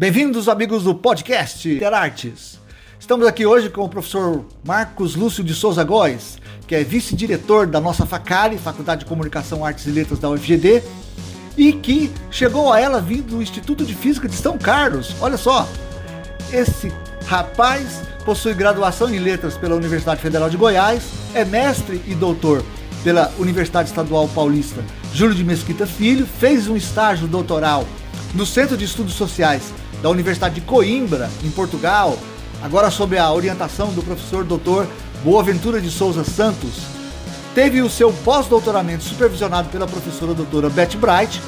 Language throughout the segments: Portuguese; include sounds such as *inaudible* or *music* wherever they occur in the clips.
Bem-vindos, amigos do podcast Interartes. Estamos aqui hoje com o professor Marcos Lúcio de Souza Góes, que é vice-diretor da nossa FACARI, Faculdade de Comunicação, Artes e Letras da UFGD, e que chegou a ela vindo do Instituto de Física de São Carlos. Olha só, esse rapaz possui graduação em Letras pela Universidade Federal de Goiás, é mestre e doutor pela Universidade Estadual Paulista Júlio de Mesquita Filho, fez um estágio doutoral no Centro de Estudos Sociais da Universidade de Coimbra, em Portugal, agora sob a orientação do professor Dr. Boaventura de Souza Santos. Teve o seu pós-doutoramento supervisionado pela professora doutora Beth Bright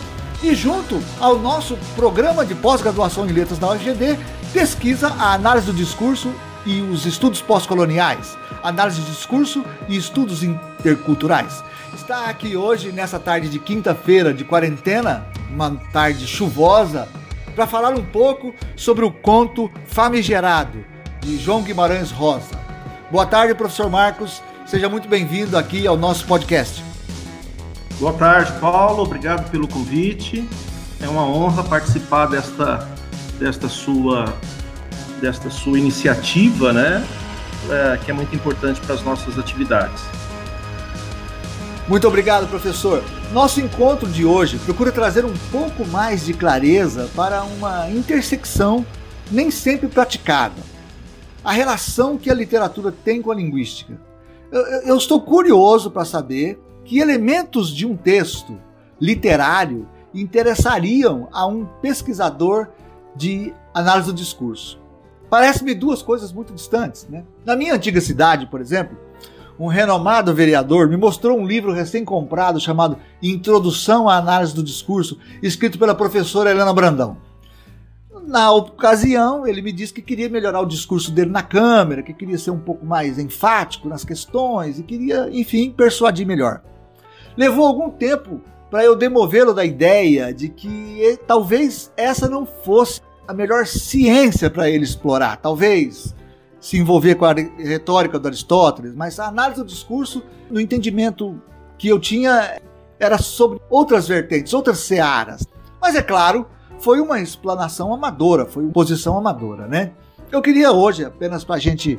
e junto ao nosso programa de pós-graduação em letras da UFGD, pesquisa a análise do discurso e os estudos pós-coloniais, análise de discurso e estudos interculturais. Está aqui hoje, nessa tarde de quinta-feira de quarentena, uma tarde chuvosa, para falar um pouco sobre o conto Famigerado, de João Guimarães Rosa. Boa tarde, professor Marcos. Seja muito bem-vindo aqui ao nosso podcast. Boa tarde, Paulo. Obrigado pelo convite. É uma honra participar desta, desta, sua, desta sua iniciativa, né? É, que é muito importante para as nossas atividades. Muito obrigado, professor. Nosso encontro de hoje procura trazer um pouco mais de clareza para uma intersecção nem sempre praticada. A relação que a literatura tem com a linguística. Eu, eu estou curioso para saber que elementos de um texto literário interessariam a um pesquisador de análise do discurso. Parece-me duas coisas muito distantes. Né? Na minha antiga cidade, por exemplo, um renomado vereador, me mostrou um livro recém-comprado chamado Introdução à Análise do Discurso, escrito pela professora Helena Brandão. Na ocasião, ele me disse que queria melhorar o discurso dele na Câmara, que queria ser um pouco mais enfático nas questões e queria, enfim, persuadir melhor. Levou algum tempo para eu demovê-lo da ideia de que talvez essa não fosse a melhor ciência para ele explorar. Talvez se envolver com a retórica do Aristóteles, mas a análise do discurso, no entendimento que eu tinha, era sobre outras vertentes, outras searas. Mas é claro, foi uma explanação amadora, foi uma posição amadora, né? Eu queria hoje, apenas para a gente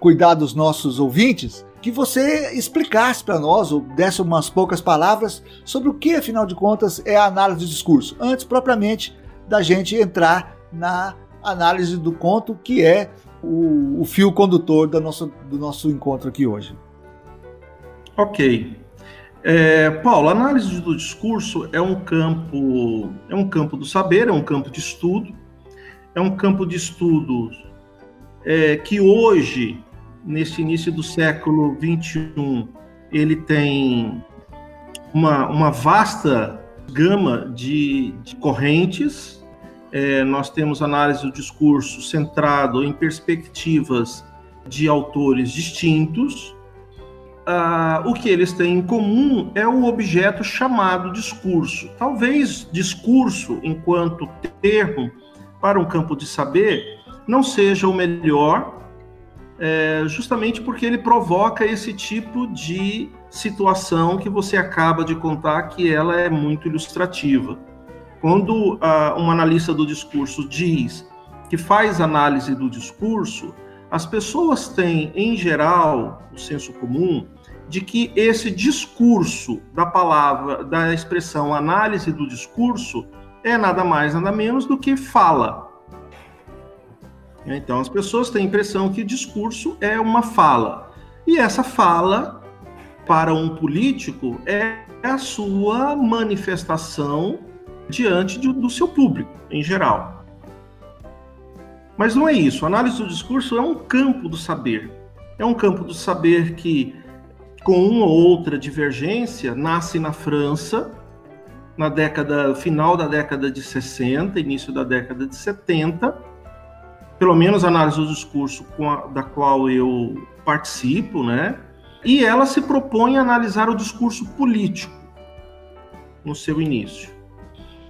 cuidar dos nossos ouvintes, que você explicasse para nós, ou desse umas poucas palavras, sobre o que, afinal de contas, é a análise do discurso, antes propriamente da gente entrar na análise do conto, que é o, o fio condutor do nosso, do nosso encontro aqui hoje. Ok. É, Paulo, a análise do discurso é um campo é um campo do saber, é um campo de estudo, é um campo de estudo é, que hoje, nesse início do século 21, ele tem uma, uma vasta gama de, de correntes é, nós temos análise do discurso centrado em perspectivas de autores distintos. Ah, o que eles têm em comum é o objeto chamado discurso. Talvez discurso, enquanto termo para um campo de saber, não seja o melhor, é, justamente porque ele provoca esse tipo de situação que você acaba de contar, que ela é muito ilustrativa. Quando uh, um analista do discurso diz que faz análise do discurso, as pessoas têm, em geral, o senso comum de que esse discurso da palavra, da expressão análise do discurso, é nada mais, nada menos do que fala. Então, as pessoas têm a impressão que discurso é uma fala. E essa fala, para um político, é a sua manifestação diante de, do seu público, em geral. Mas não é isso. A análise do discurso é um campo do saber. É um campo do saber que, com uma ou outra divergência, nasce na França, na década final da década de 60, início da década de 70. Pelo menos a análise do discurso a, da qual eu participo, né? E ela se propõe a analisar o discurso político no seu início.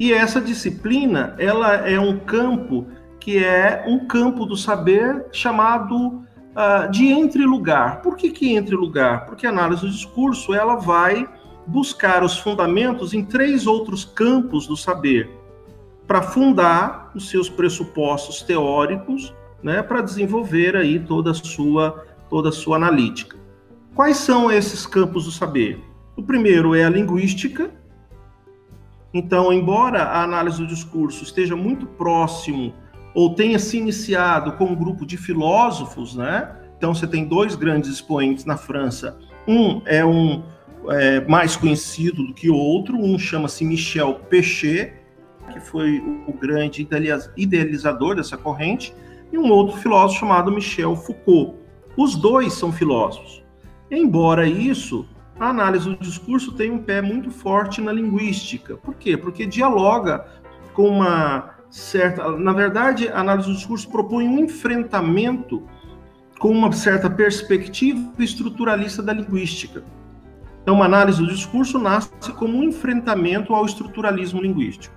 E essa disciplina, ela é um campo que é um campo do saber chamado uh, de entre-lugar. Por que, que entre-lugar? Porque a análise do discurso ela vai buscar os fundamentos em três outros campos do saber. para fundar os seus pressupostos teóricos, né, para desenvolver aí toda a sua toda a sua analítica. Quais são esses campos do saber? O primeiro é a linguística. Então, embora a análise do discurso esteja muito próximo ou tenha se iniciado com um grupo de filósofos, né? Então, você tem dois grandes expoentes na França. Um é um é, mais conhecido do que o outro, um chama-se Michel Pechet, que foi o grande idealizador dessa corrente, e um outro filósofo chamado Michel Foucault. Os dois são filósofos. Embora isso, a análise do discurso tem um pé muito forte na linguística. Por quê? Porque dialoga com uma certa. Na verdade, a análise do discurso propõe um enfrentamento com uma certa perspectiva estruturalista da linguística. Então, uma análise do discurso nasce como um enfrentamento ao estruturalismo linguístico.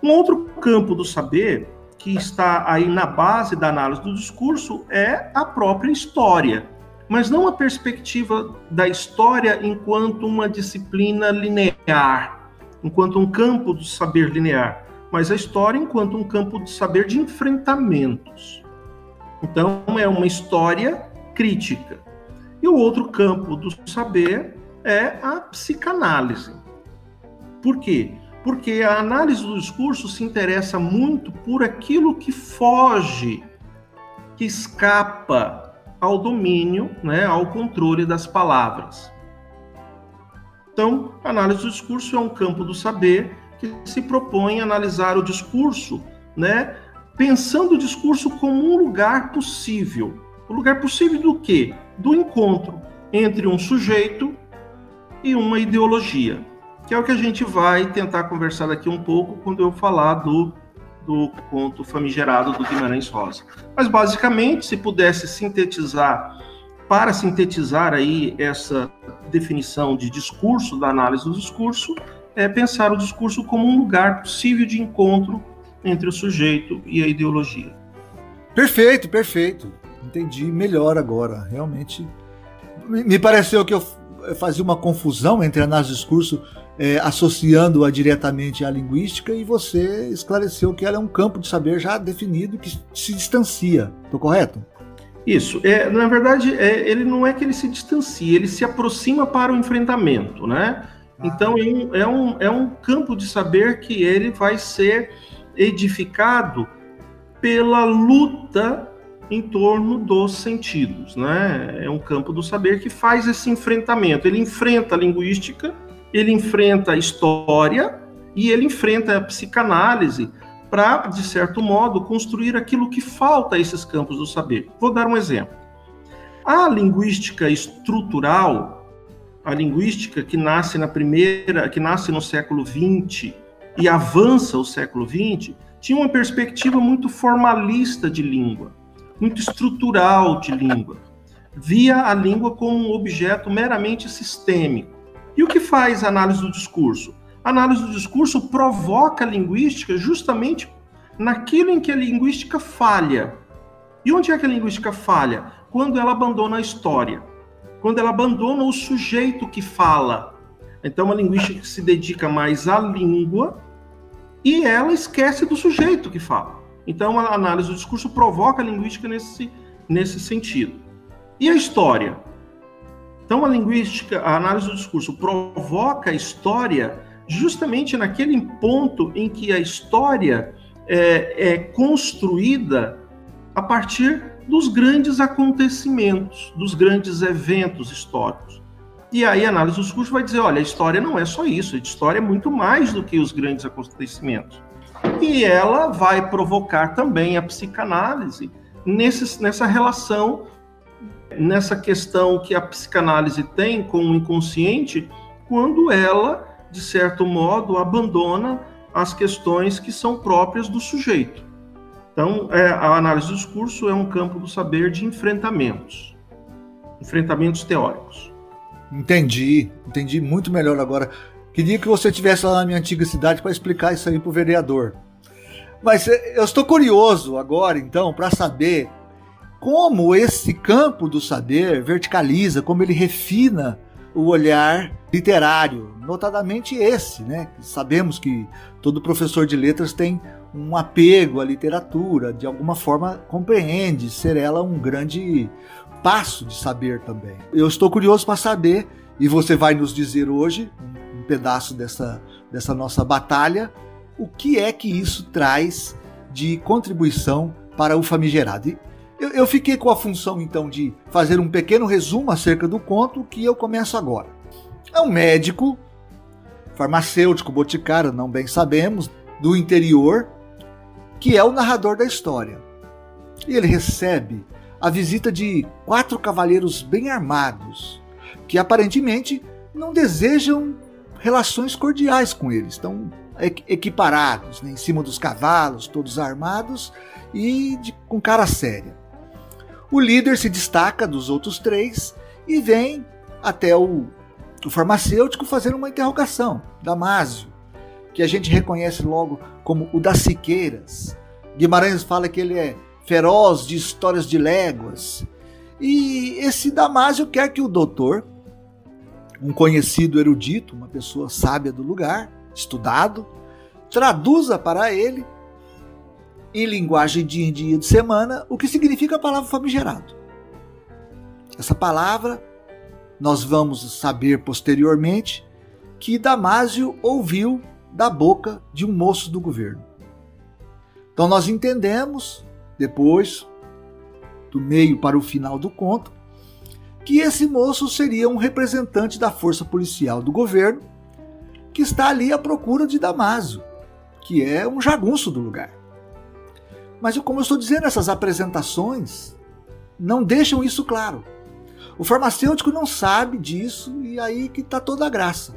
Um outro campo do saber que está aí na base da análise do discurso é a própria história, mas não a perspectiva da história enquanto uma disciplina linear, enquanto um campo do saber linear, mas a história enquanto um campo de saber de enfrentamentos. Então, é uma história crítica. E o outro campo do saber é a psicanálise. Por quê? Porque a análise do discurso se interessa muito por aquilo que foge, que escapa ao domínio, né, ao controle das palavras. Então, análise do discurso é um campo do saber que se propõe a analisar o discurso, né, pensando o discurso como um lugar possível. O lugar possível do quê? Do encontro entre um sujeito e uma ideologia, que é o que a gente vai tentar conversar daqui um pouco quando eu falar do, do conto famigerado do Guimarães Rosa. Mas basicamente, se pudesse sintetizar, para sintetizar aí essa definição de discurso, da análise do discurso, é pensar o discurso como um lugar possível de encontro entre o sujeito e a ideologia. Perfeito, perfeito. Entendi melhor agora. Realmente me pareceu que eu fazia uma confusão entre análise do discurso, é, associando-a diretamente à linguística, e você esclareceu que ela é um campo de saber já definido que se distancia. Estou correto? Isso. É, na verdade, é, ele não é que ele se distancia, ele se aproxima para o enfrentamento, né? Ah. Então, é um, é, um, é um campo de saber que ele vai ser edificado pela luta em torno dos sentidos, né? É um campo do saber que faz esse enfrentamento. Ele enfrenta a linguística, ele enfrenta a história e ele enfrenta a psicanálise para, de certo modo, construir aquilo que falta a esses campos do saber. Vou dar um exemplo. A linguística estrutural, a linguística que nasce na primeira, que nasce no século XX e avança o século XX, tinha uma perspectiva muito formalista de língua muito estrutural de língua. Via a língua como um objeto meramente sistêmico. E o que faz a análise do discurso? A análise do discurso provoca a linguística justamente naquilo em que a linguística falha. E onde é que a linguística falha? Quando ela abandona a história. Quando ela abandona o sujeito que fala. Então, a linguística se dedica mais à língua e ela esquece do sujeito que fala. Então, a análise do discurso provoca a linguística nesse, nesse sentido. E a história? Então, a linguística, a análise do discurso provoca a história justamente naquele ponto em que a história é, é construída a partir dos grandes acontecimentos, dos grandes eventos históricos. E aí a análise do discurso vai dizer, olha, a história não é só isso, a história é muito mais do que os grandes acontecimentos e ela vai provocar também a psicanálise nesse, nessa relação, nessa questão que a psicanálise tem com o inconsciente, quando ela, de certo modo, abandona as questões que são próprias do sujeito. Então, é, a análise do discurso é um campo do saber de enfrentamentos, enfrentamentos teóricos. Entendi, entendi muito melhor agora. Queria que você estivesse lá na minha antiga cidade para explicar isso aí para o vereador. Mas eh, eu estou curioso agora, então, para saber como esse campo do saber verticaliza, como ele refina o olhar literário, notadamente esse, né? Sabemos que todo professor de letras tem um apego à literatura, de alguma forma compreende ser ela um grande passo de saber também. Eu estou curioso para saber, e você vai nos dizer hoje, um pedaço dessa, dessa nossa batalha, o que é que isso traz de contribuição para o famigerado. Eu, eu fiquei com a função então de fazer um pequeno resumo acerca do conto que eu começo agora. É um médico, farmacêutico, boticário, não bem sabemos, do interior, que é o narrador da história. E ele recebe a visita de quatro cavaleiros bem armados, que aparentemente não desejam relações cordiais com eles. Estão equiparados, né, em cima dos cavalos, todos armados e de, com cara séria. O líder se destaca dos outros três e vem até o, o farmacêutico fazendo uma interrogação, Damásio, que a gente reconhece logo como o das Siqueiras. Guimarães fala que ele é feroz de histórias de léguas. E esse Damásio quer que o doutor, um conhecido erudito, uma pessoa sábia do lugar, estudado, traduza para ele, em linguagem de dia de semana, o que significa a palavra famigerado. Essa palavra nós vamos saber posteriormente que Damásio ouviu da boca de um moço do governo. Então nós entendemos, depois, do meio para o final do conto, que esse moço seria um representante da força policial do governo que está ali à procura de Damásio, que é um jagunço do lugar. Mas como eu estou dizendo, essas apresentações não deixam isso claro. O farmacêutico não sabe disso e aí que está toda a graça.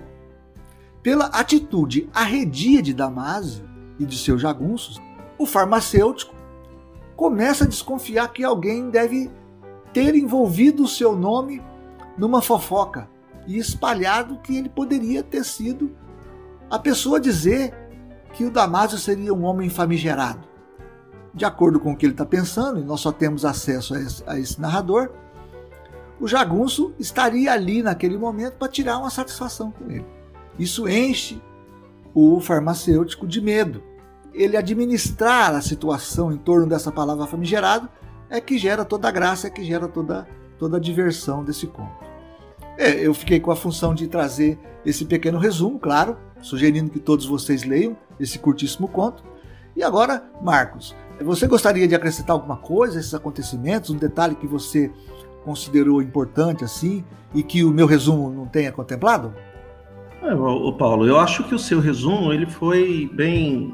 Pela atitude arredia de Damásio e de seus jagunços, o farmacêutico começa a desconfiar que alguém deve ter envolvido o seu nome numa fofoca e espalhado que ele poderia ter sido a pessoa dizer que o Damásio seria um homem famigerado. De acordo com o que ele está pensando, e nós só temos acesso a esse, a esse narrador, o jagunço estaria ali naquele momento para tirar uma satisfação com ele. Isso enche o farmacêutico de medo. Ele administrar a situação em torno dessa palavra famigerado é que gera toda a graça, é que gera toda, toda a diversão desse conto. É, eu fiquei com a função de trazer esse pequeno resumo, claro, sugerindo que todos vocês leiam esse curtíssimo conto. E agora, Marcos, você gostaria de acrescentar alguma coisa a esses acontecimentos, um detalhe que você considerou importante assim e que o meu resumo não tenha contemplado? É, o Paulo, eu acho que o seu resumo ele foi bem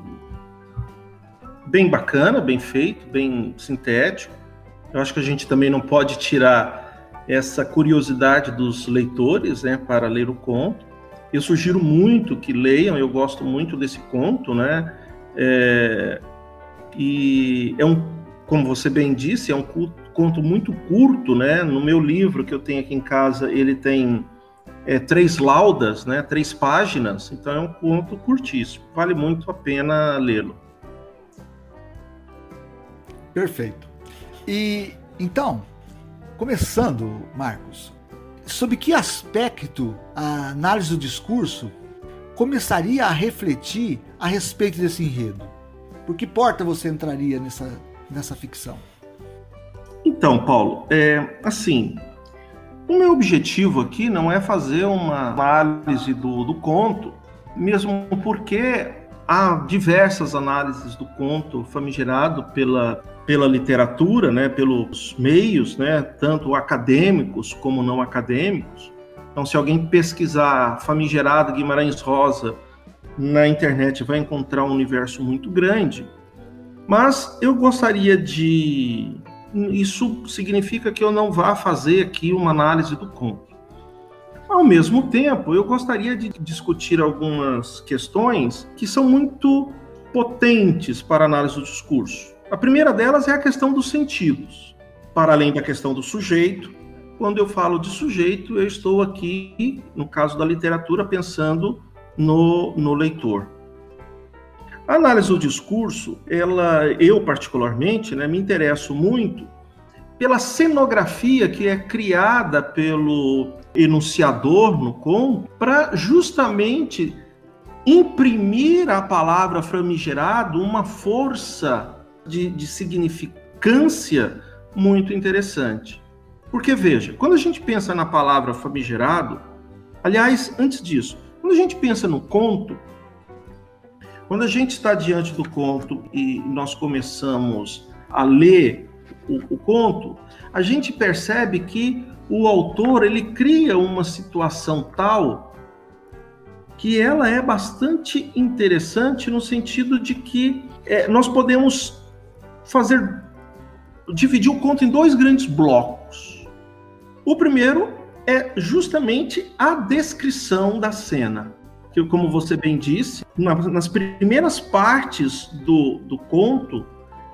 bem bacana, bem feito, bem sintético. Eu acho que a gente também não pode tirar essa curiosidade dos leitores, né, para ler o conto. Eu sugiro muito que leiam, eu gosto muito desse conto, né? É, e é um, como você bem disse, é um conto muito curto, né? No meu livro que eu tenho aqui em casa, ele tem é, três laudas, né? Três páginas, então é um conto curtíssimo. Vale muito a pena lê-lo. Perfeito. E então, começando, Marcos, sob que aspecto a análise do discurso começaria a refletir a respeito desse enredo? Por que porta você entraria nessa, nessa ficção? Então, Paulo, é, assim, o meu objetivo aqui não é fazer uma análise do, do conto, mesmo porque há diversas análises do conto famigerado pela pela literatura, né, pelos meios, né, tanto acadêmicos como não acadêmicos. Então, se alguém pesquisar famigerado Guimarães Rosa na internet, vai encontrar um universo muito grande. Mas eu gostaria de. Isso significa que eu não vá fazer aqui uma análise do conto. Ao mesmo tempo, eu gostaria de discutir algumas questões que são muito potentes para a análise do discurso. A primeira delas é a questão dos sentidos, para além da questão do sujeito. Quando eu falo de sujeito, eu estou aqui, no caso da literatura, pensando no, no leitor. A análise do discurso, ela, eu particularmente, né, me interesso muito pela cenografia que é criada pelo enunciador no conto, para justamente imprimir à palavra famigerado uma força de, de significância muito interessante. Porque veja, quando a gente pensa na palavra famigerado, aliás, antes disso, quando a gente pensa no conto, quando a gente está diante do conto e nós começamos a ler o, o conto, a gente percebe que o autor ele cria uma situação tal que ela é bastante interessante no sentido de que é, nós podemos fazer dividir o conto em dois grandes blocos. O primeiro é justamente a descrição da cena, que como você bem disse, nas primeiras partes do, do conto,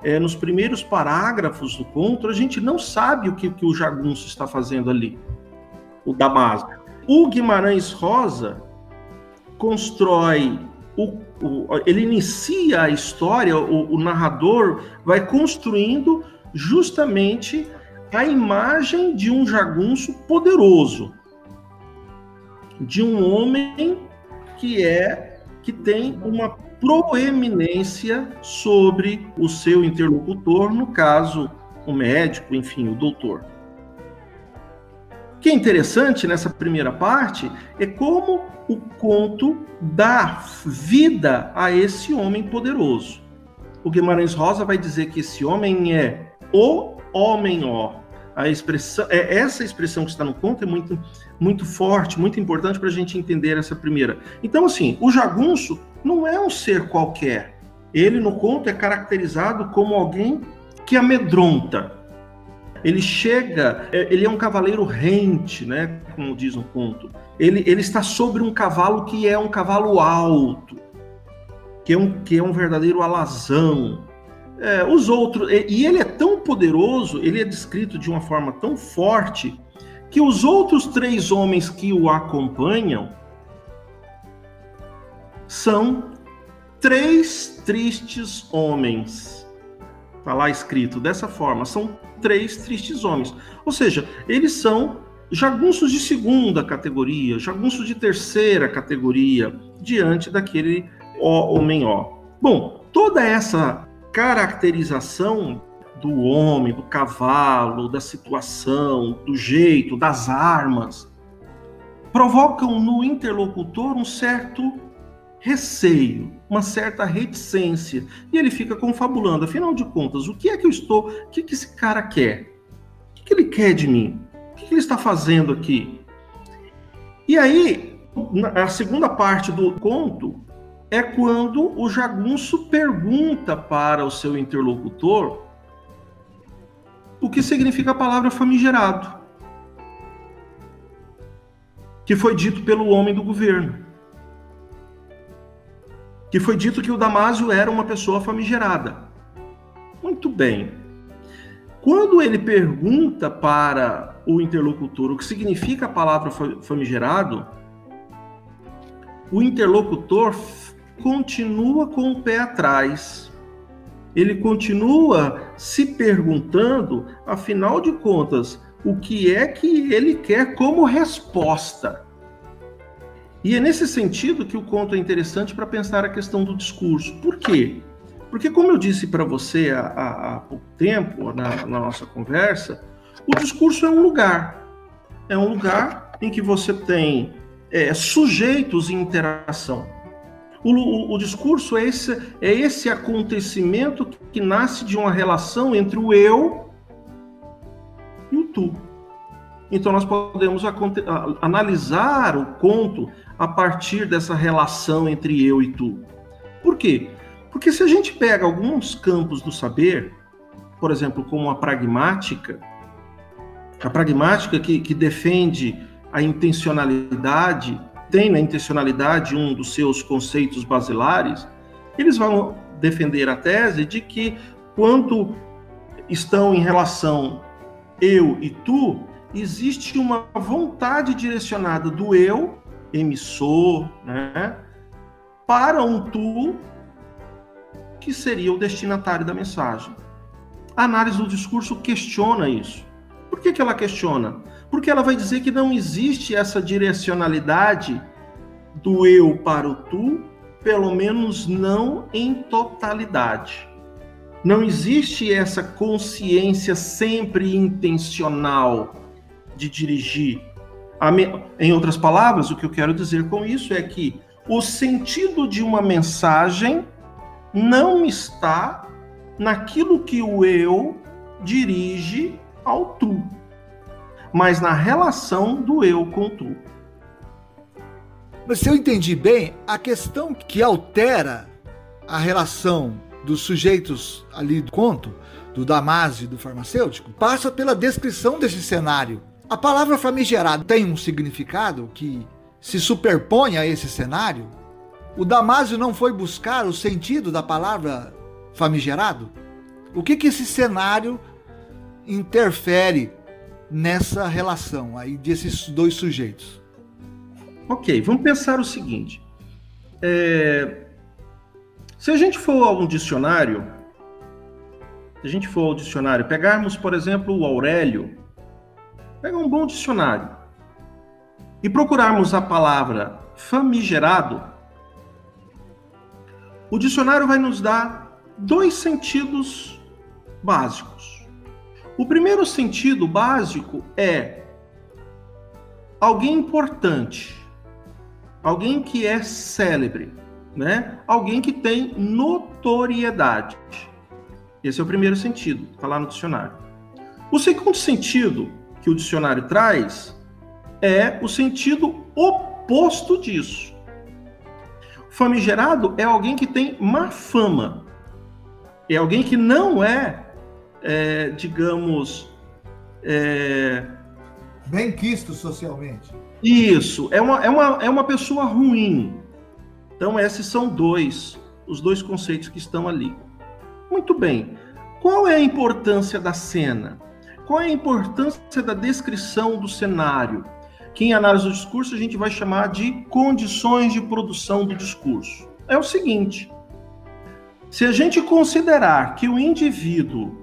é, nos primeiros parágrafos do conto, a gente não sabe o que, que o jagunço está fazendo ali, o Damasco. O Guimarães Rosa constrói, o, o, ele inicia a história, o, o narrador vai construindo justamente a imagem de um jagunço poderoso, de um homem que é que tem uma proeminência sobre o seu interlocutor, no caso, o médico, enfim, o doutor. O que é interessante nessa primeira parte é como o conto dá vida a esse homem poderoso. O Guimarães Rosa vai dizer que esse homem é o homem ó. A expressão, é, essa expressão que está no conto é muito, muito forte, muito importante para a gente entender essa primeira. Então, assim, o jagunço não é um ser qualquer. Ele, no conto, é caracterizado como alguém que amedronta. Ele chega, é, ele é um cavaleiro rente, né? Como diz no conto. Ele, ele está sobre um cavalo que é um cavalo alto, que é um, que é um verdadeiro alazão. É, os outros, e ele é tão poderoso, ele é descrito de uma forma tão forte, que os outros três homens que o acompanham são três tristes homens. Está lá escrito dessa forma: são três tristes homens. Ou seja, eles são jagunços de segunda categoria, jagunços de terceira categoria, diante daquele ó, homem ó. Bom, toda essa caracterização do homem, do cavalo, da situação, do jeito, das armas, provocam no interlocutor um certo receio, uma certa reticência. E ele fica confabulando. Afinal de contas, o que é que eu estou. O que, que esse cara quer? O que, que ele quer de mim? O que, que ele está fazendo aqui? E aí, a segunda parte do conto é quando o jagunço pergunta para o seu interlocutor o que significa a palavra famigerado, que foi dito pelo homem do governo que foi dito que o Damásio era uma pessoa famigerada. Muito bem. Quando ele pergunta para o interlocutor o que significa a palavra famigerado, o interlocutor continua com o pé atrás. Ele continua se perguntando, afinal de contas, o que é que ele quer como resposta. E é nesse sentido que o conto é interessante para pensar a questão do discurso. Por quê? Porque, como eu disse para você há, há, pouco tempo, na, na nossa conversa, o discurso é um lugar. É um lugar em que você tem é, sujeitos em interação. O, o, o, discurso é esse, é esse acontecimento que nasce de uma relação entre o eu e o tu. Então, nós podemos analisar o conto a partir dessa relação entre eu e tu. Por quê? Porque se a gente pega alguns campos do saber, por exemplo, como a pragmática, a pragmática que, que defende a intencionalidade, tem na intencionalidade um dos seus conceitos basilares, eles vão defender a tese de que quando estão em relação eu e tu, existe uma vontade direcionada do eu, emissor, né, para um tu que seria o destinatário da mensagem. A análise do discurso questiona isso. Por que, que ela questiona? Porque ela vai dizer que não existe essa direcionalidade do eu para o tu, pelo menos não em totalidade. Não existe essa consciência sempre intencional de dirigir. Em outras palavras, o que eu quero dizer com isso é que o sentido de uma mensagem não está naquilo que o eu dirige ao tu, mas na relação do eu com o tu. Mas se eu entendi bem, a questão que altera a relação dos sujeitos ali do conto, do Damásio e do farmacêutico, passa pela descrição desse cenário. A palavra famigerado tem um significado que se superpõe a esse cenário? O Damásio não foi buscar o sentido da palavra famigerado? O que que esse cenário interfere nessa relação aí desses dois sujeitos? Ok, vamos pensar o seguinte. É, se a gente for a um dicionário, se a gente for ao dicionário, pegarmos, por exemplo, o Aurélio, pega um bom dicionário e procurarmos a palavra famigerado, o dicionário vai nos dar dois sentidos básicos. O primeiro sentido básico é alguém importante, alguém que é célebre né? Alguém que tem notoriedade. Esse é o primeiro sentido, está lá no dicionário. O segundo sentido que o dicionário traz é o sentido oposto disso. Famigerado é alguém que tem má fama. É alguém que não é, é digamos, é... bem quisto socialmente. Isso, é uma, é, uma, é uma pessoa ruim, então, esses são dois, os dois conceitos que estão ali. Muito bem. Qual é a importância da cena? Qual é a importância da descrição do cenário? Que em análise do discurso a gente vai chamar de condições de produção do discurso. É o seguinte: se a gente considerar que o indivíduo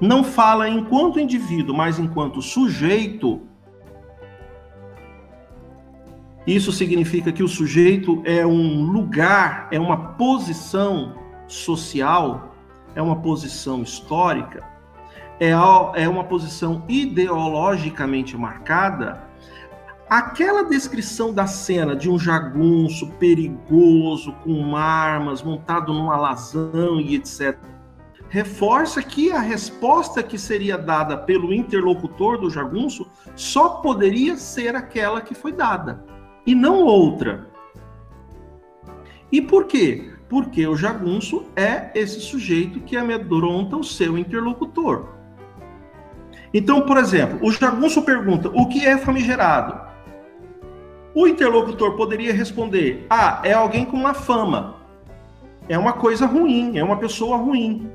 não fala enquanto indivíduo, mas enquanto sujeito, isso significa que o sujeito é um lugar, é uma posição social, é uma posição histórica, é, é uma posição ideologicamente marcada. Aquela descrição da cena de um jagunço perigoso, com armas, montado num alazão e etc., reforça que a resposta que seria dada pelo interlocutor do jagunço só poderia ser aquela que foi dada e não outra. E por quê? Porque o jagunço é esse sujeito que amedronta o seu interlocutor. Então, por exemplo, o jagunço pergunta: o que é famigerado? O interlocutor poderia responder: ah, é alguém com uma fama. É uma coisa ruim, é uma pessoa ruim.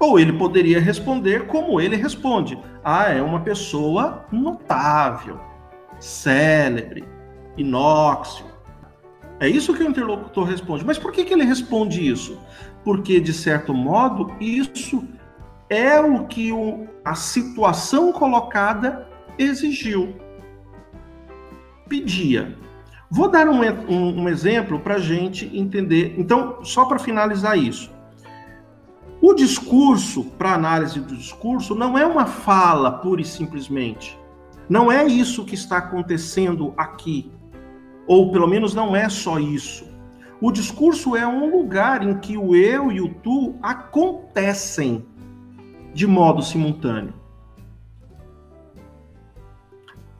Ou ele poderia responder como ele responde: ah, é uma pessoa notável célebre, inóxio. É isso que o interlocutor responde. Mas por que, que ele responde isso? Porque, de certo modo, isso é o que o, a situação colocada exigiu, pedia. Vou dar um, um, um exemplo para a gente entender. Então, só para finalizar isso. O discurso, para análise do discurso, não é uma fala pura e simplesmente. Não é isso que está acontecendo aqui. Ou pelo menos não é só isso. O discurso é um lugar em que o eu e o tu acontecem de modo simultâneo.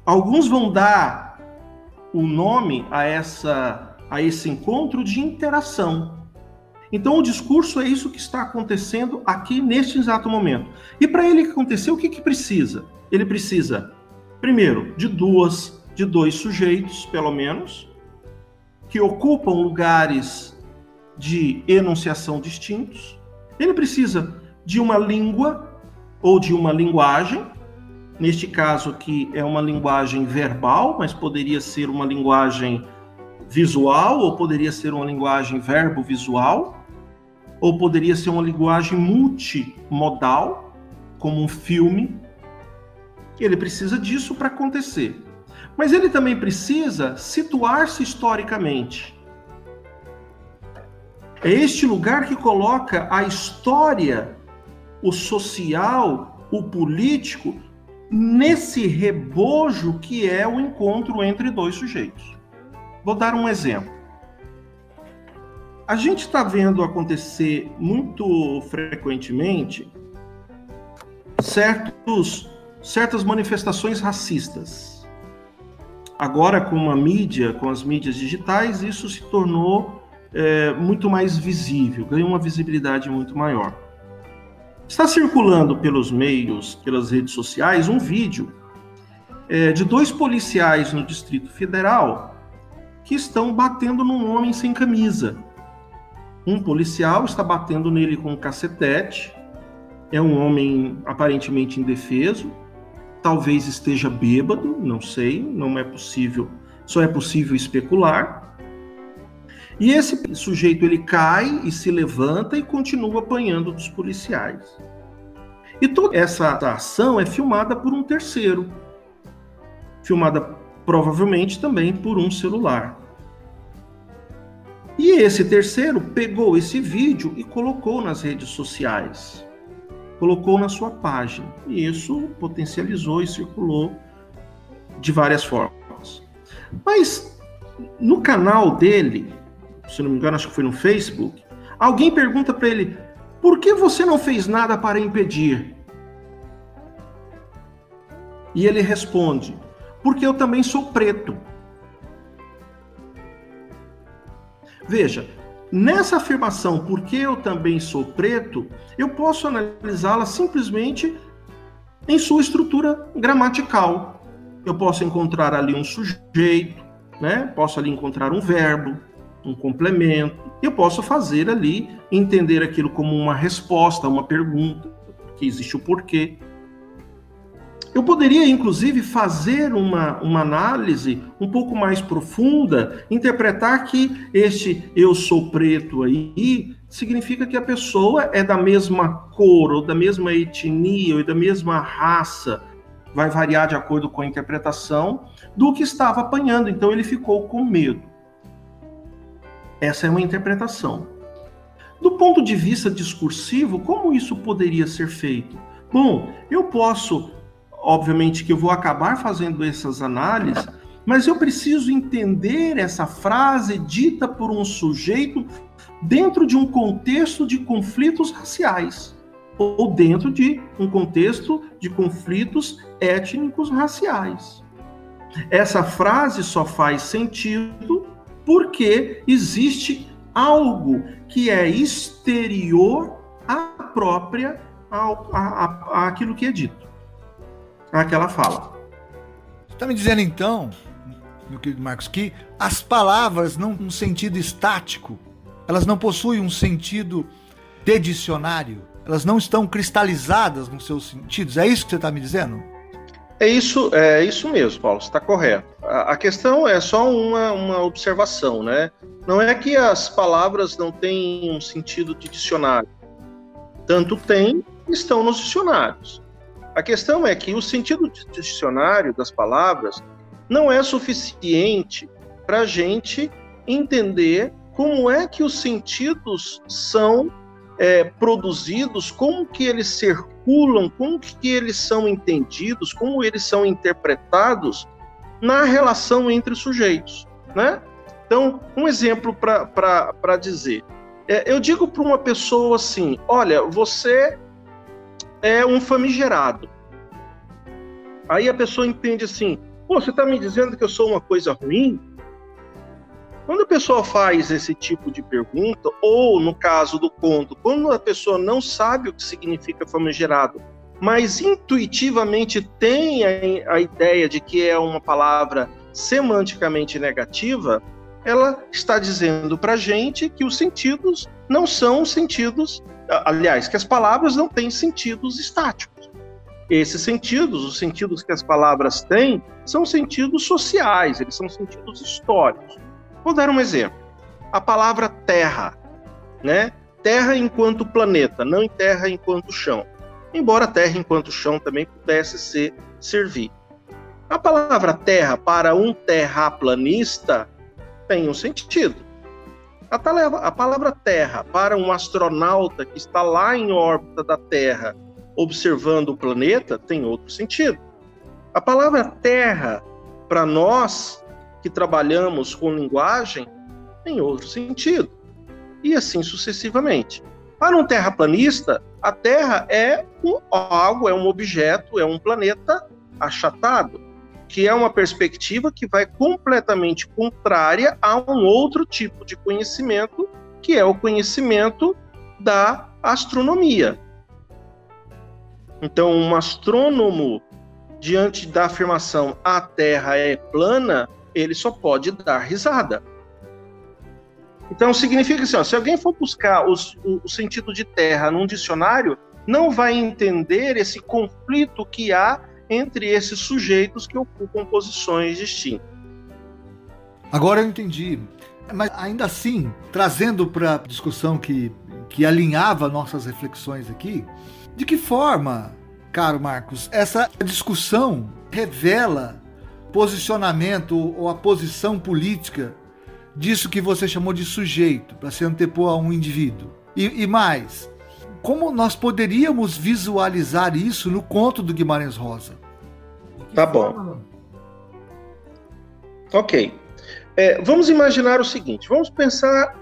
Alguns vão dar o nome a essa a esse encontro de interação. Então o discurso é isso que está acontecendo aqui neste exato momento. E para ele acontecer, o que, que precisa? Ele precisa primeiro, de duas, de dois sujeitos, pelo menos, que ocupam lugares de enunciação distintos. Ele precisa de uma língua ou de uma linguagem. Neste caso aqui é uma linguagem verbal, mas poderia ser uma linguagem visual ou poderia ser uma linguagem verbo-visual. Ou poderia ser uma linguagem multimodal, como um filme. Ele precisa disso para acontecer. Mas ele também precisa situar-se historicamente. É este lugar que coloca a história, o social, o político, nesse rebojo que é o encontro entre dois sujeitos. Vou dar um exemplo. A gente está vendo acontecer muito frequentemente certos, certas manifestações racistas. Agora, com a mídia, com as mídias digitais, isso se tornou é, muito mais visível, ganhou uma visibilidade muito maior. Está circulando pelos meios, pelas redes sociais, um vídeo é, de dois policiais no Distrito Federal que estão batendo num homem sem camisa. Um policial está batendo nele com um cacetete. É um homem aparentemente indefeso. Talvez esteja bêbado, não sei, não é possível, só é possível especular. E esse sujeito ele cai e se levanta e continua apanhando dos policiais. E toda essa ação é filmada por um terceiro, filmada provavelmente também por um celular. E esse terceiro pegou esse vídeo e colocou nas redes sociais, colocou na sua página. E isso potencializou e circulou de várias formas. Mas no canal dele, se não me engano, acho que foi no Facebook, alguém pergunta para ele: por que você não fez nada para impedir? E ele responde: porque eu também sou preto. Veja, nessa afirmação, porque eu também sou preto, eu posso analisá-la simplesmente em sua estrutura gramatical. Eu posso encontrar ali um sujeito, né? Posso ali encontrar um verbo, um complemento. Eu posso fazer ali entender aquilo como uma resposta a uma pergunta, que existe o porquê. Eu poderia, inclusive, fazer uma, uma análise um pouco mais profunda, interpretar que este eu sou preto aí significa que a pessoa é da mesma cor, ou da mesma etnia, ou da mesma raça, vai variar de acordo com a interpretação do que estava apanhando. Então ele ficou com medo. Essa é uma interpretação. Do ponto de vista discursivo, como isso poderia ser feito? Bom, eu posso obviamente que eu vou acabar fazendo essas análises, mas eu preciso entender essa frase dita por um sujeito dentro de um contexto de conflitos raciais ou dentro de um contexto de conflitos étnicos raciais. Essa frase só faz sentido porque existe algo que é exterior à própria à, àquilo que é dito aquela fala. Você está me dizendo então, meu querido Marcos, que as palavras não um sentido estático, elas não possuem um sentido de dicionário, elas não estão cristalizadas nos seus sentidos. É isso que você está me dizendo? É isso, é isso mesmo, Paulo, está correto. A, a, questão é só uma, uma observação, né? Não é que as palavras não têm um sentido de dicionário. Tanto tem, estão nos dicionários. A questão é que o sentido dicionário das palavras não é suficiente para a gente entender como é que os sentidos são é, produzidos, como que eles circulam, como que eles são entendidos, como eles são interpretados na relação entre sujeitos, né? Então, um exemplo para dizer. É, eu digo para uma pessoa assim, olha, você é um famigerado. Aí a pessoa entende assim: pô, você está me dizendo que eu sou uma coisa ruim? Quando a pessoa faz esse tipo de pergunta, ou no caso do conto, quando a pessoa não sabe o que significa famigerado, mas intuitivamente tem a, a ideia de que é uma palavra semanticamente negativa, ela está dizendo para gente que os sentidos não são sentidos aliás, que as palavras não têm sentidos estáticos. Esses sentidos, os sentidos que as palavras têm, são sentidos sociais, eles são sentidos históricos. Vou dar um exemplo. A palavra terra, né? Terra enquanto planeta, não Terra enquanto chão. Embora Terra enquanto chão também pudesse ser servir. A palavra Terra para um terraplanista tem um sentido. A, a palavra Terra para um astronauta que está lá em órbita da Terra observando o planeta tem outro sentido. A palavra Terra para nós que trabalhamos com linguagem tem outro sentido e assim sucessivamente. Para um terraplanista, a Terra é um algo, é um objeto, é um planeta achatado, que é uma perspectiva que vai completamente contrária a um outro tipo de conhecimento, que é o conhecimento da astronomia. Então, um astrônomo, diante da afirmação a Terra é plana, ele só pode dar risada. Então significa assim, ó, se alguém for buscar os, o, o sentido de terra num dicionário, não vai entender esse conflito que há entre esses sujeitos que ocupam posições distintas. Agora eu entendi. Mas ainda assim, trazendo para a discussão que, que alinhava nossas reflexões aqui, de que forma, caro Marcos, essa discussão revela posicionamento ou a posição política disso que você chamou de sujeito, para se antepor a um indivíduo. E, e, mais, como nós poderíamos visualizar isso no conto do Guimarães Rosa? Tá bom. Ok. É, vamos imaginar o seguinte: vamos pensar,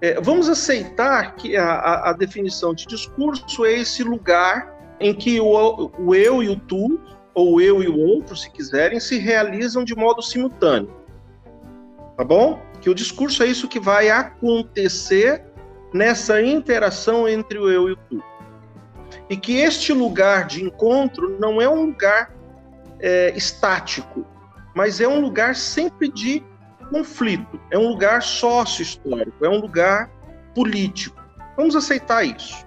é, vamos aceitar que a, a, a, definição de discurso é esse lugar em que o, o eu e o tu, ou eu e o outro, se quiserem, se realizam de modo simultâneo tá bom? Que o discurso é isso que vai acontecer nessa interação entre o eu e o tu. E que este lugar de encontro não é um lugar é, estático, mas é um lugar sempre de conflito, é um lugar sócio-histórico, é um lugar político. Vamos aceitar isso.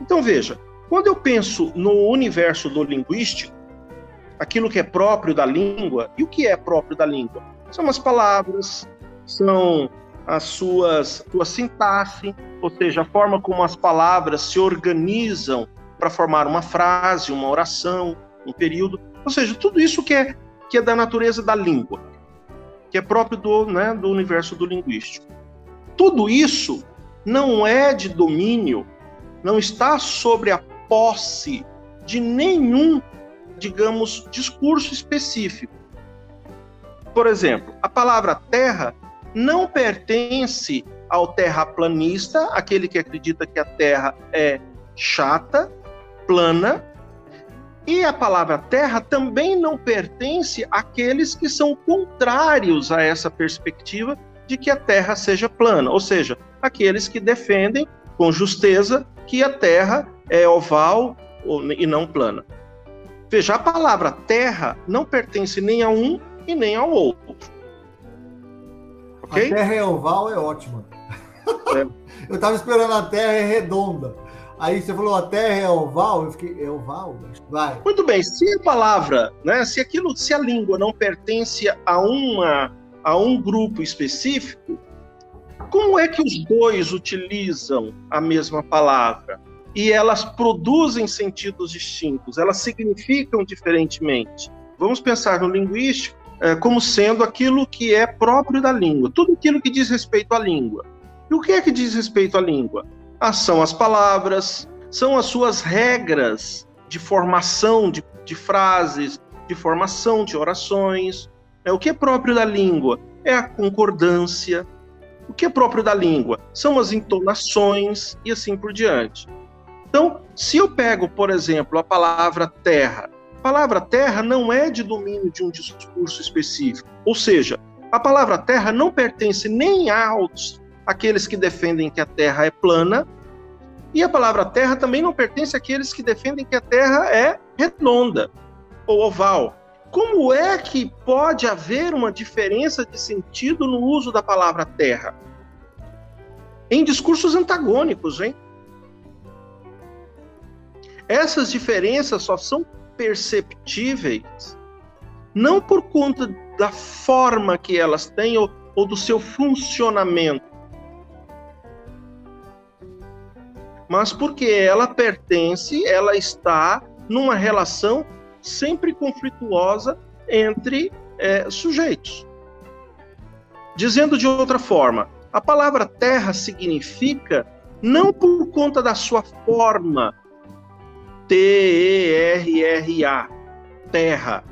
Então veja, quando eu penso no universo do linguístico, aquilo que é próprio da língua, e o que é próprio da língua? são as palavras, são as suas sua sintaxe, ou seja, a forma como as palavras se organizam para formar uma frase, uma oração, um período, ou seja, tudo isso que é que é da natureza da língua, que é próprio do, né, do universo do linguístico. Tudo isso não é de domínio, não está sobre a posse de nenhum, digamos, discurso específico. Por exemplo, a palavra terra não pertence ao terraplanista, aquele que acredita que a terra é chata, plana, e a palavra terra também não pertence àqueles que são contrários a essa perspectiva de que a terra seja plana, ou seja, aqueles que defendem com justeza que a terra é oval e não plana. Veja, a palavra terra não pertence nem a um e nem ao outro. Okay? A Terra é oval é ótima. É. *laughs* eu estava esperando a Terra é redonda. Aí você falou a Terra é oval, eu fiquei é oval, vai. Muito bem. Se a palavra, né, se aquilo, se a língua não pertence a uma a um grupo específico, como é que os dois utilizam a mesma palavra? E elas produzem sentidos distintos, elas significam diferentemente. Vamos pensar no linguístico é, como sendo aquilo que é próprio da língua, tudo aquilo que diz respeito à língua. E o que é que diz respeito à língua? Ah, são as palavras, são as suas regras de formação de, de frases, de formação de orações. É, o que é próprio da língua? É a concordância. O que é próprio da língua? São as entonações e assim por diante. Então, se eu pego, por exemplo, a palavra terra palavra terra não é de domínio de um discurso específico. Ou seja, a palavra terra não pertence nem aos aqueles que defendem que a terra é plana, e a palavra terra também não pertence àqueles que defendem que a terra é redonda ou oval. Como é que pode haver uma diferença de sentido no uso da palavra terra? Em discursos antagônicos, hein? Essas diferenças só são perceptíveis, não por conta da forma que elas têm ou, ou do seu funcionamento, mas porque ela pertence, ela está numa relação sempre conflituosa entre é, sujeitos. Dizendo de outra forma, a palavra terra significa não por conta da sua forma, T-E-R-R-A, terra,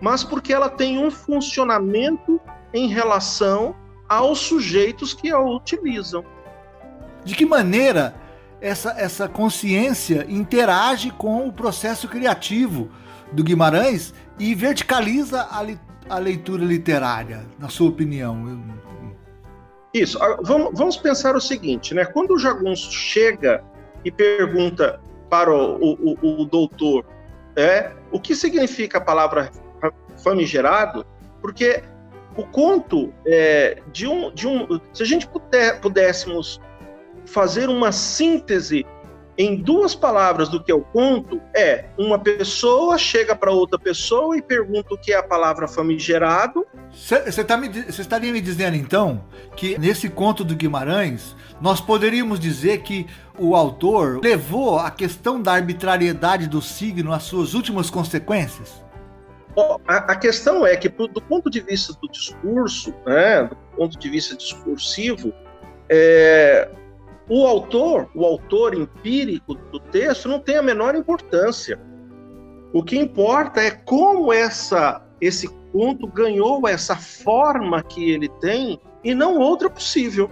mas porque ela tem um funcionamento em relação aos sujeitos que a utilizam. De que maneira essa, essa consciência interage com o processo criativo do Guimarães e verticaliza a, li, a leitura literária, na sua opinião? Isso. Ah, vamos, vamos pensar o seguinte, né? Quando o Jagunço chega e pergunta para o, o, o doutor é, o que significa a palavra famigerado, porque o conto é, de, um, de um. Se a gente puder, pudéssemos fazer uma síntese em duas palavras do que o conto, é uma pessoa chega para outra pessoa e pergunta o que é a palavra famigerado. Você tá estaria me dizendo então que nesse conto do Guimarães nós poderíamos dizer que o autor levou a questão da arbitrariedade do signo às suas últimas consequências? A, questão é que, do ponto de vista do discurso, né, do ponto de vista discursivo, é, o autor, o autor empírico do texto, não tem a menor importância. O que importa é como essa, esse conto ganhou essa forma que ele tem e não outra possível.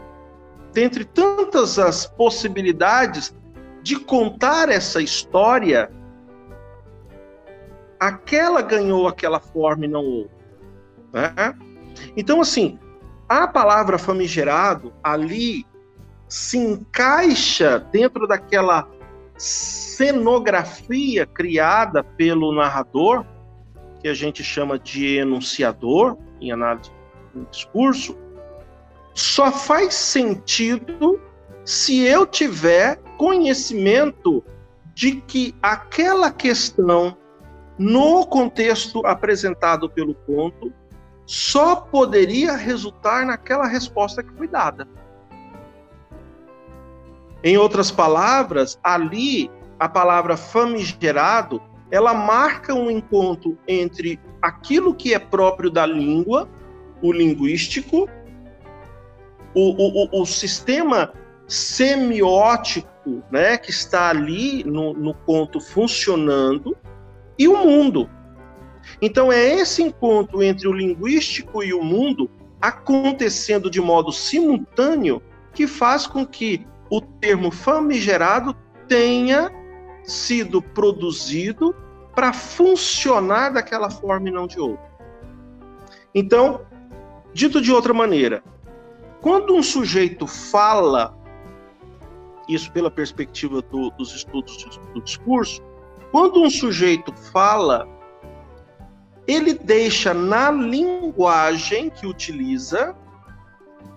Dentre tantas as possibilidades de contar essa história, aquela ganhou aquela forma e não outra. Né? Então, assim, a palavra famigerado ali se encaixa dentro daquela cenografia criada pelo narrador, que a gente chama de enunciador, em análise do discurso, só faz sentido se eu tiver conhecimento de que aquela questão, no contexto apresentado pelo conto, só poderia resultar naquela resposta que foi dada. Em outras palavras, ali a palavra famigerado, ela marca um encontro entre aquilo que é próprio da língua, o linguístico, o, o, o sistema semiótico né, que está ali no, no conto funcionando, e o mundo. Então é esse encontro entre o linguístico e o mundo acontecendo de modo simultâneo que faz com que o termo famigerado tenha sido produzido para funcionar daquela forma e não de outra. Então, dito de outra maneira, quando um sujeito fala, isso pela perspectiva do, dos estudos do discurso, quando um sujeito fala, ele deixa na linguagem que utiliza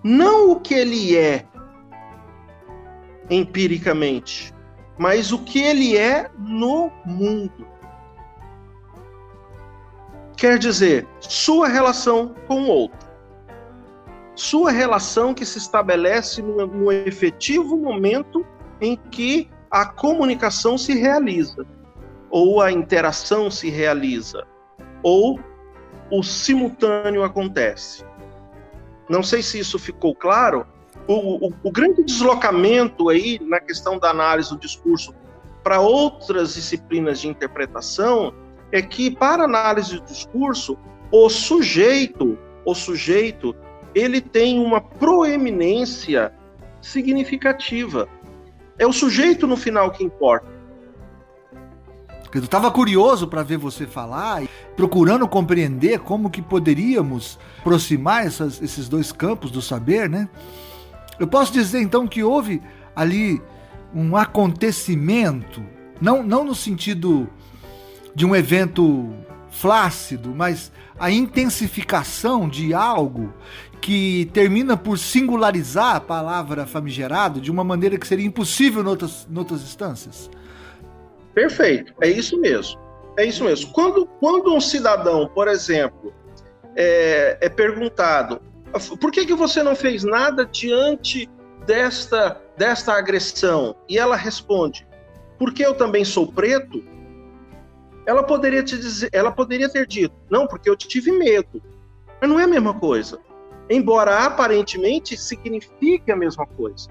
não o que ele é, empiricamente, mas o que ele é no mundo. Quer dizer, sua relação com o outro. Sua relação que se estabelece no, no efetivo momento em que a comunicação se realiza, ou a interação se realiza, ou o simultâneo acontece. Não sei se isso ficou claro, o, o, o grande deslocamento aí na questão da análise do discurso para outras disciplinas de interpretação é que para análise do discurso o sujeito, o sujeito, ele tem uma proeminência significativa. É o sujeito no final que importa. Eu estava curioso para ver você falar, procurando compreender como que poderíamos aproximar essas, esses dois campos do saber, né? Eu posso dizer então que houve ali um acontecimento, não, não no sentido de um evento flácido, mas a intensificação de algo que termina por singularizar a palavra famigerado de uma maneira que seria impossível em outras, instâncias. Perfeito, é isso mesmo. É isso mesmo. Quando, quando um cidadão, por exemplo, é, é perguntado por que, que você não fez nada diante desta desta agressão e ela responde, porque eu também sou preto, ela poderia te dizer, ela poderia ter dito, não, porque eu tive medo. Mas não é a mesma coisa. Embora aparentemente signifique a mesma coisa.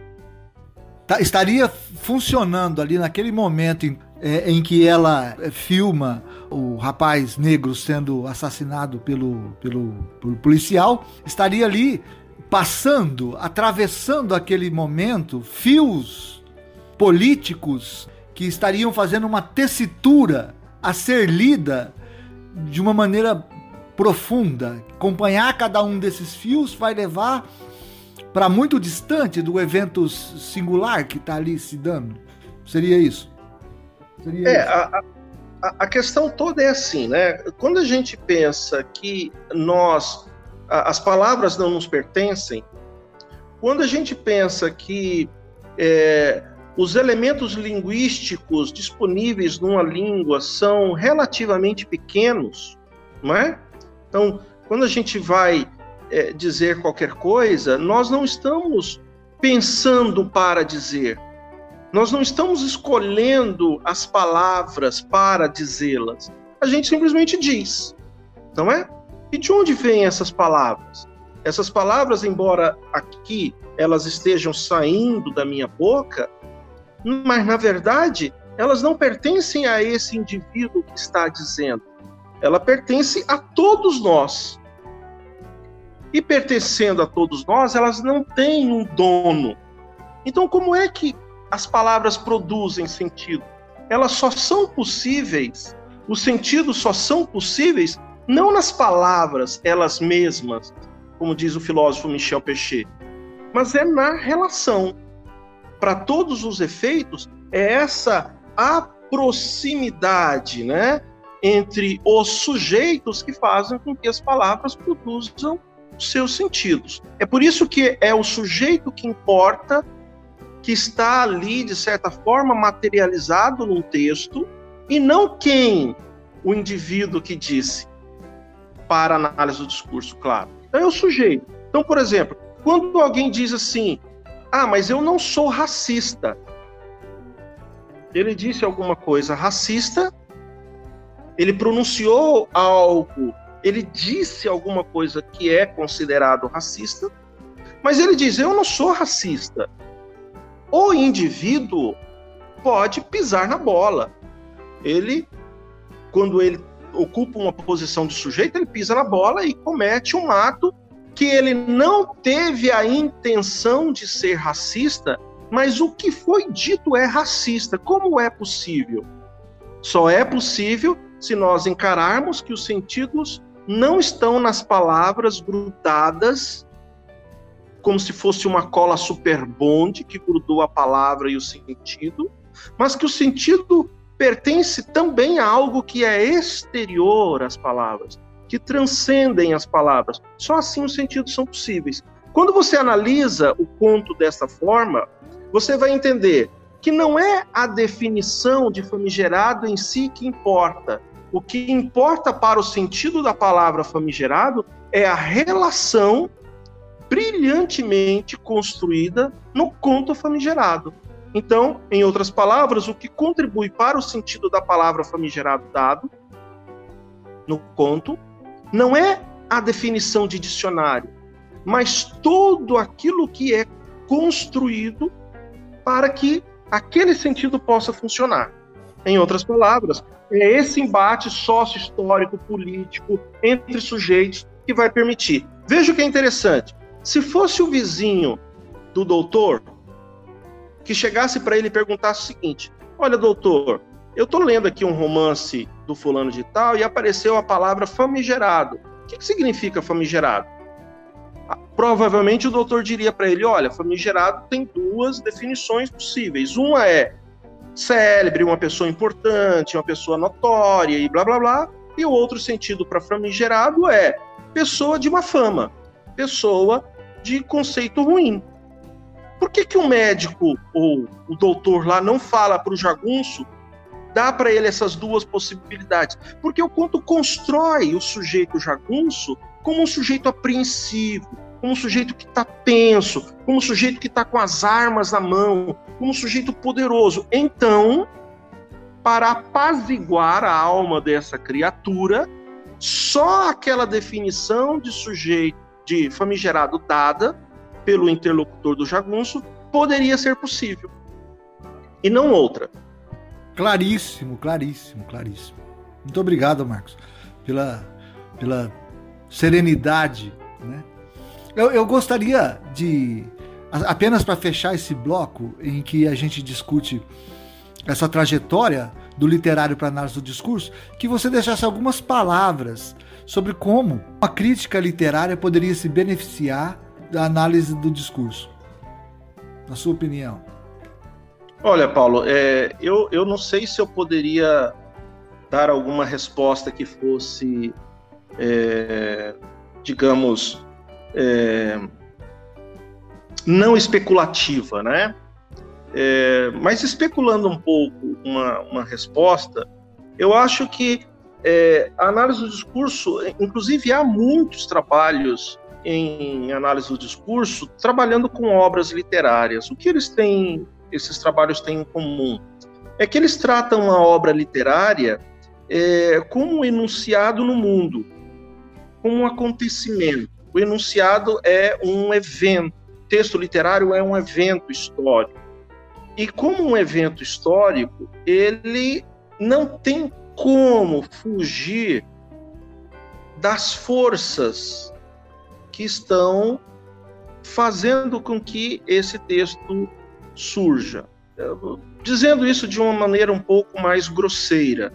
Tá, estaria funcionando ali naquele momento em, é, em que ela é, filma o rapaz negro sendo assassinado pelo, pelo, pelo policial, estaria ali passando, atravessando aquele momento, fios políticos que estariam fazendo uma tessitura a ser lida de uma maneira profunda. Acompanhar cada um desses fios vai levar para muito distante do evento singular que está ali se dando. Seria isso? Seria é. A, a, a, questão toda é assim, né? Quando a gente pensa que nós, a, as palavras não nos pertencem, quando a gente pensa que é, os elementos linguísticos disponíveis numa língua são relativamente pequenos, não é? Então, quando a gente vai é, dizer qualquer coisa, nós não estamos pensando para dizer, nós não estamos escolhendo as palavras para dizê-las. A gente simplesmente diz, não é? E de onde vêm essas palavras? Essas palavras, embora aqui elas estejam saindo da minha boca, mas na verdade elas não pertencem a esse indivíduo que está dizendo. Ela pertence a todos nós. E pertencendo a todos nós, elas não têm um dono. Então, como é que as palavras produzem sentido? Elas só são possíveis, os sentidos só são possíveis não nas palavras elas mesmas, como diz o filósofo Michel Pechet, mas é na relação para todos os efeitos, é essa a proximidade né, entre os sujeitos que fazem com que as palavras produzam seus sentidos. É por isso que é o sujeito que importa, que está ali, de certa forma, materializado num texto, e não quem, o indivíduo que disse, para análise do discurso, claro. Então é o sujeito. Então, por exemplo, quando alguém diz assim, ah, mas eu não sou racista. Ele disse alguma coisa racista, ele pronunciou algo, ele disse alguma coisa que é considerado racista, mas ele diz: Eu não sou racista. O indivíduo pode pisar na bola. Ele, quando ele ocupa uma posição de sujeito, ele pisa na bola e comete um ato que ele não teve a intenção de ser racista, mas o que foi dito é racista. Como é possível? Só é possível se nós encararmos que os sentidos não estão nas palavras grudadas, como se fosse uma cola super bonde que grudou a palavra e o sentido, mas que o sentido pertence também a algo que é exterior às palavras que transcendem as palavras. Só assim os sentidos são possíveis. Quando você analisa o conto desta forma, você vai entender que não é a definição de famigerado em si que importa. O que importa para o sentido da palavra famigerado é a relação brilhantemente construída no conto famigerado. Então, em outras palavras, o que contribui para o sentido da palavra famigerado dado no conto não é a definição de dicionário, mas todo aquilo que é construído para que aquele sentido possa funcionar. Em outras palavras, é esse embate sócio-histórico, político, entre sujeitos que vai permitir. Veja o que é interessante. Se fosse o vizinho do doutor que chegasse para ele e perguntasse o seguinte: Olha, doutor, eu estou lendo aqui um romance do fulano de tal e apareceu a palavra famigerado. O que, que significa famigerado? Ah, provavelmente o doutor diria para ele: olha, famigerado tem duas definições possíveis. Uma é célebre, uma pessoa importante, uma pessoa notória e blá blá blá. E o outro sentido para famigerado é pessoa de uma fama, pessoa de conceito ruim. Por que, que o médico ou o doutor lá não fala para o jagunço dá para ele essas duas possibilidades. Porque o conto constrói o sujeito jagunço como um sujeito apreensivo, como um sujeito que está tenso, como um sujeito que está com as armas na mão, como um sujeito poderoso. Então, para apaziguar a alma dessa criatura, só aquela definição de sujeito, de famigerado dada pelo interlocutor do jagunço, poderia ser possível. E não outra. Claríssimo, claríssimo, claríssimo. Muito obrigado, Marcos, pela, pela serenidade. Né? Eu, eu gostaria de, apenas para fechar esse bloco em que a gente discute essa trajetória do literário para análise do discurso, que você deixasse algumas palavras sobre como a crítica literária poderia se beneficiar da análise do discurso. Na sua opinião. Olha, Paulo, é, eu, eu não sei se eu poderia dar alguma resposta que fosse, é, digamos, é, não especulativa, né? É, mas especulando um pouco uma, uma resposta, eu acho que é, a análise do discurso, inclusive há muitos trabalhos em análise do discurso trabalhando com obras literárias. O que eles têm, esses trabalhos têm em comum? É que eles tratam a obra literária é, como um enunciado no mundo, como um acontecimento. O enunciado é um evento, o texto literário é um evento histórico. E como um evento histórico, ele não tem como fugir das forças que estão fazendo com que esse texto surja. Dizendo isso de uma maneira um pouco mais grosseira,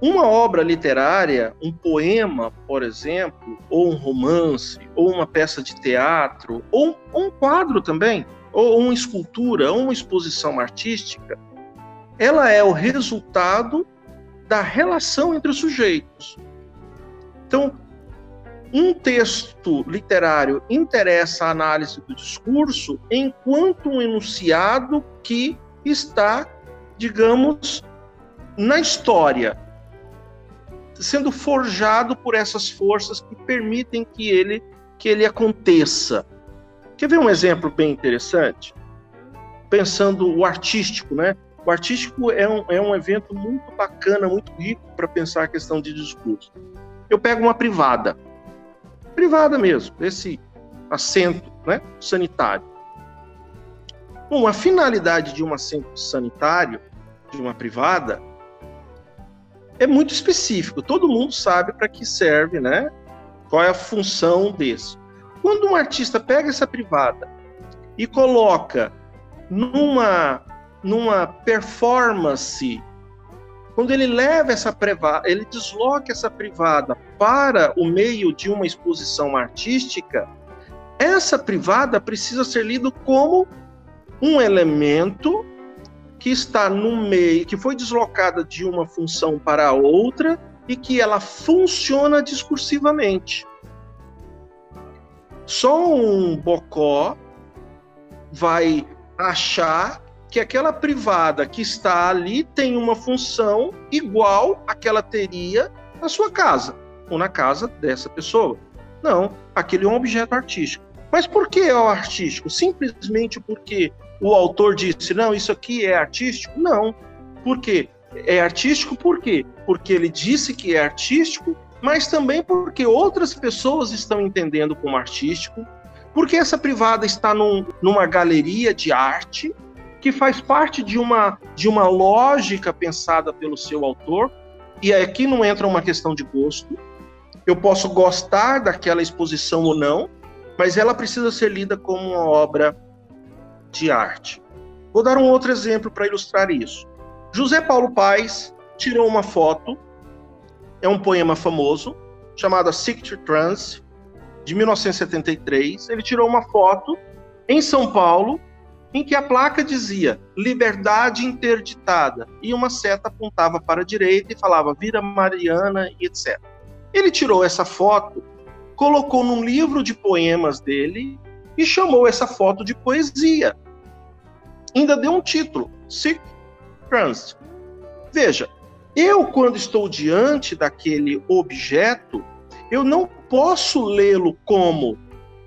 uma obra literária, um poema, por exemplo, ou um romance, ou uma peça de teatro, ou um quadro também, ou uma escultura, ou uma exposição artística, ela é o resultado da relação entre os sujeitos. Então, um texto literário interessa a análise do discurso enquanto um enunciado que está, digamos, na história, sendo forjado por essas forças que permitem que ele que ele aconteça. Quer ver um exemplo bem interessante? Pensando o artístico, né? O artístico é um, é um evento muito bacana, muito rico para pensar a questão de discurso. Eu pego uma privada, privada mesmo, esse assento né, sanitário. Bom, a finalidade de um assento sanitário, de uma privada, é muito específico. Todo mundo sabe para que serve, né? Qual é a função desse. Quando um artista pega essa privada e coloca numa, numa performance, quando ele leva essa privada, ele desloca essa privada para o meio de uma exposição artística, essa privada precisa ser lido como um elemento que está no meio, que foi deslocada de uma função para outra e que ela funciona discursivamente. Só um bocó vai achar que aquela privada que está ali tem uma função igual àquela teria na sua casa ou na casa dessa pessoa. Não, aquele é um objeto artístico. Mas por que é o artístico? Simplesmente porque o autor disse, não, isso aqui é artístico? Não. Por quê? É artístico por quê? Porque ele disse que é artístico mas também porque outras pessoas estão entendendo como artístico, porque essa privada está num, numa galeria de arte que faz parte de uma, de uma lógica pensada pelo seu autor, e aqui não entra uma questão de gosto. Eu posso gostar daquela exposição ou não, mas ela precisa ser lida como uma obra de arte. Vou dar um outro exemplo para ilustrar isso. José Paulo Paes tirou uma foto é um poema famoso chamado Secret Trance, de 1973. Ele tirou uma foto em São Paulo em que a placa dizia liberdade interditada e uma seta apontava para a direita e falava Vira Mariana e etc. Ele tirou essa foto, colocou num livro de poemas dele e chamou essa foto de poesia. Ainda deu um título, Sick Trance. Veja, eu, quando estou diante daquele objeto, eu não posso lê-lo como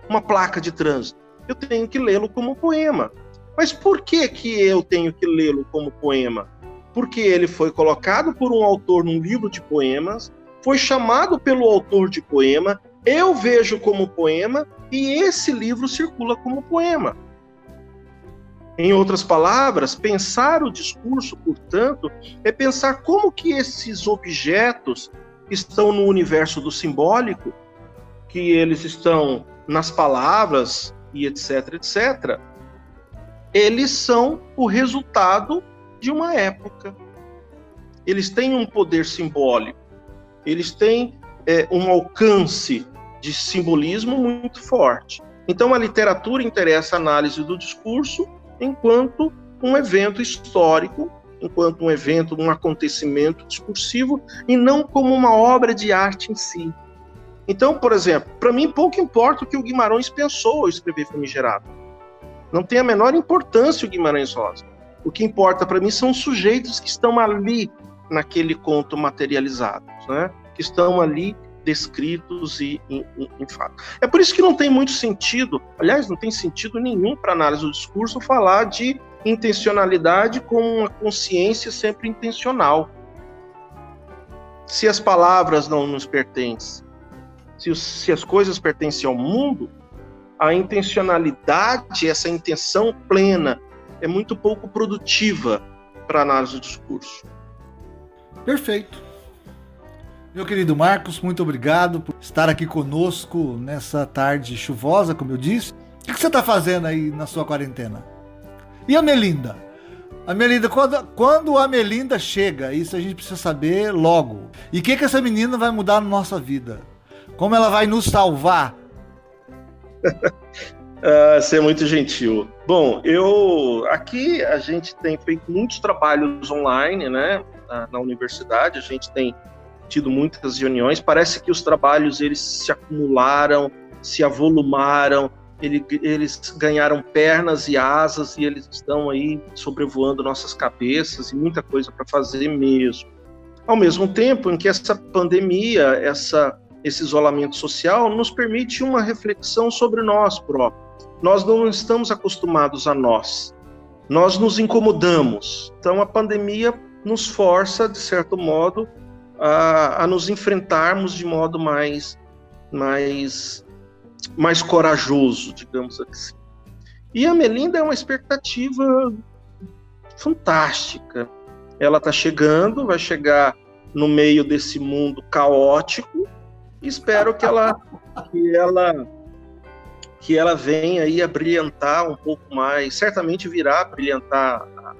uma placa de trânsito. Eu tenho que lê-lo como poema. Mas por que, que eu tenho que lê-lo como poema? Porque ele foi colocado por um autor num livro de poemas, foi chamado pelo autor de poema, eu vejo como poema e esse livro circula como poema. Em outras palavras, pensar o discurso, portanto, é pensar como que esses objetos estão no universo do simbólico, que eles estão nas palavras e etc, etc, eles são o resultado de uma época. Eles têm um poder simbólico, eles têm é, um alcance de simbolismo muito forte. Então, a literatura interessa a análise do discurso enquanto um evento histórico, enquanto um evento, um acontecimento discursivo, e não como uma obra de arte em si. Então, por exemplo, para mim pouco importa o que o Guimarães pensou ao escrever Famigerado. Não tem a menor importância o Guimarães Rosa. O que importa para mim são os sujeitos que estão ali naquele conto materializado, né? que estão ali descritos e em, em, em, fato. É por isso que não tem muito sentido, aliás, não tem sentido nenhum para análise do discurso falar de intencionalidade com uma consciência sempre intencional. Se as palavras não nos pertencem, se, se as coisas pertencem ao mundo, a intencionalidade, essa intenção plena, é muito pouco produtiva para análise do discurso. Perfeito. Meu querido Marcos, muito obrigado por estar aqui conosco nessa tarde chuvosa, como eu disse. O que você está fazendo aí na sua quarentena? E a Melinda? A Melinda, quando, quando a Melinda chega, isso a gente precisa saber logo. E o que, que essa menina vai mudar na nossa vida? Como ela vai nos salvar? *laughs* ah, você é muito gentil. Bom, eu aqui a gente tem feito muitos trabalhos online, né? Na, na universidade, a gente tem tido muitas reuniões. Parece que os trabalhos eles se acumularam, se avolumaram, ele, eles ganharam pernas e asas e eles estão aí sobrevoando nossas cabeças e muita coisa para fazer mesmo. Ao mesmo tempo em que essa pandemia, essa, esse isolamento social nos permite uma reflexão sobre nós próprios. Nós não estamos acostumados a nós. Nós nos incomodamos. Então a pandemia nos força, de certo modo, a, a nos enfrentarmos de modo mais, mais, mais corajoso, digamos assim. E a Melinda é uma expectativa fantástica. Ela está chegando, vai chegar no meio desse mundo caótico. Espero que ela, que ela, que ela venha aí a brilhantar um pouco mais. Certamente virá a brilhantar a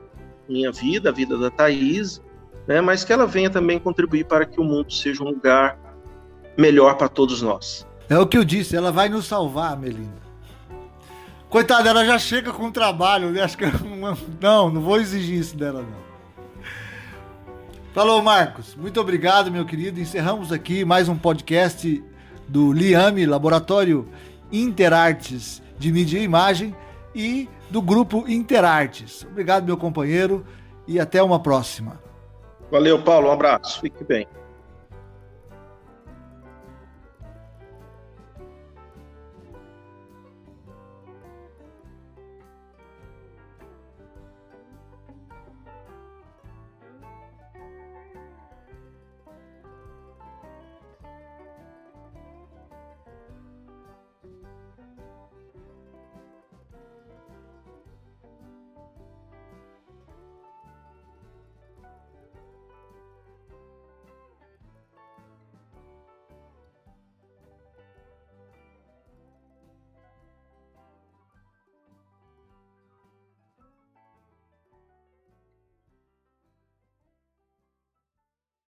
minha vida, a vida da Thaís, né, mas que ela venha também contribuir para que o mundo seja um lugar melhor para todos nós. É o que eu disse, ela vai nos salvar, Melinda. Coitada, ela já chega com trabalho, né? acho que não, não vou exigir isso dela não. Falou, Marcos. Muito obrigado, meu querido. Encerramos aqui mais um podcast do Liame, Laboratório Interartes de Mídia e Imagem e do grupo Interartes. Obrigado, meu companheiro, e até uma próxima. Valeu, Paulo. Um abraço. Fique bem.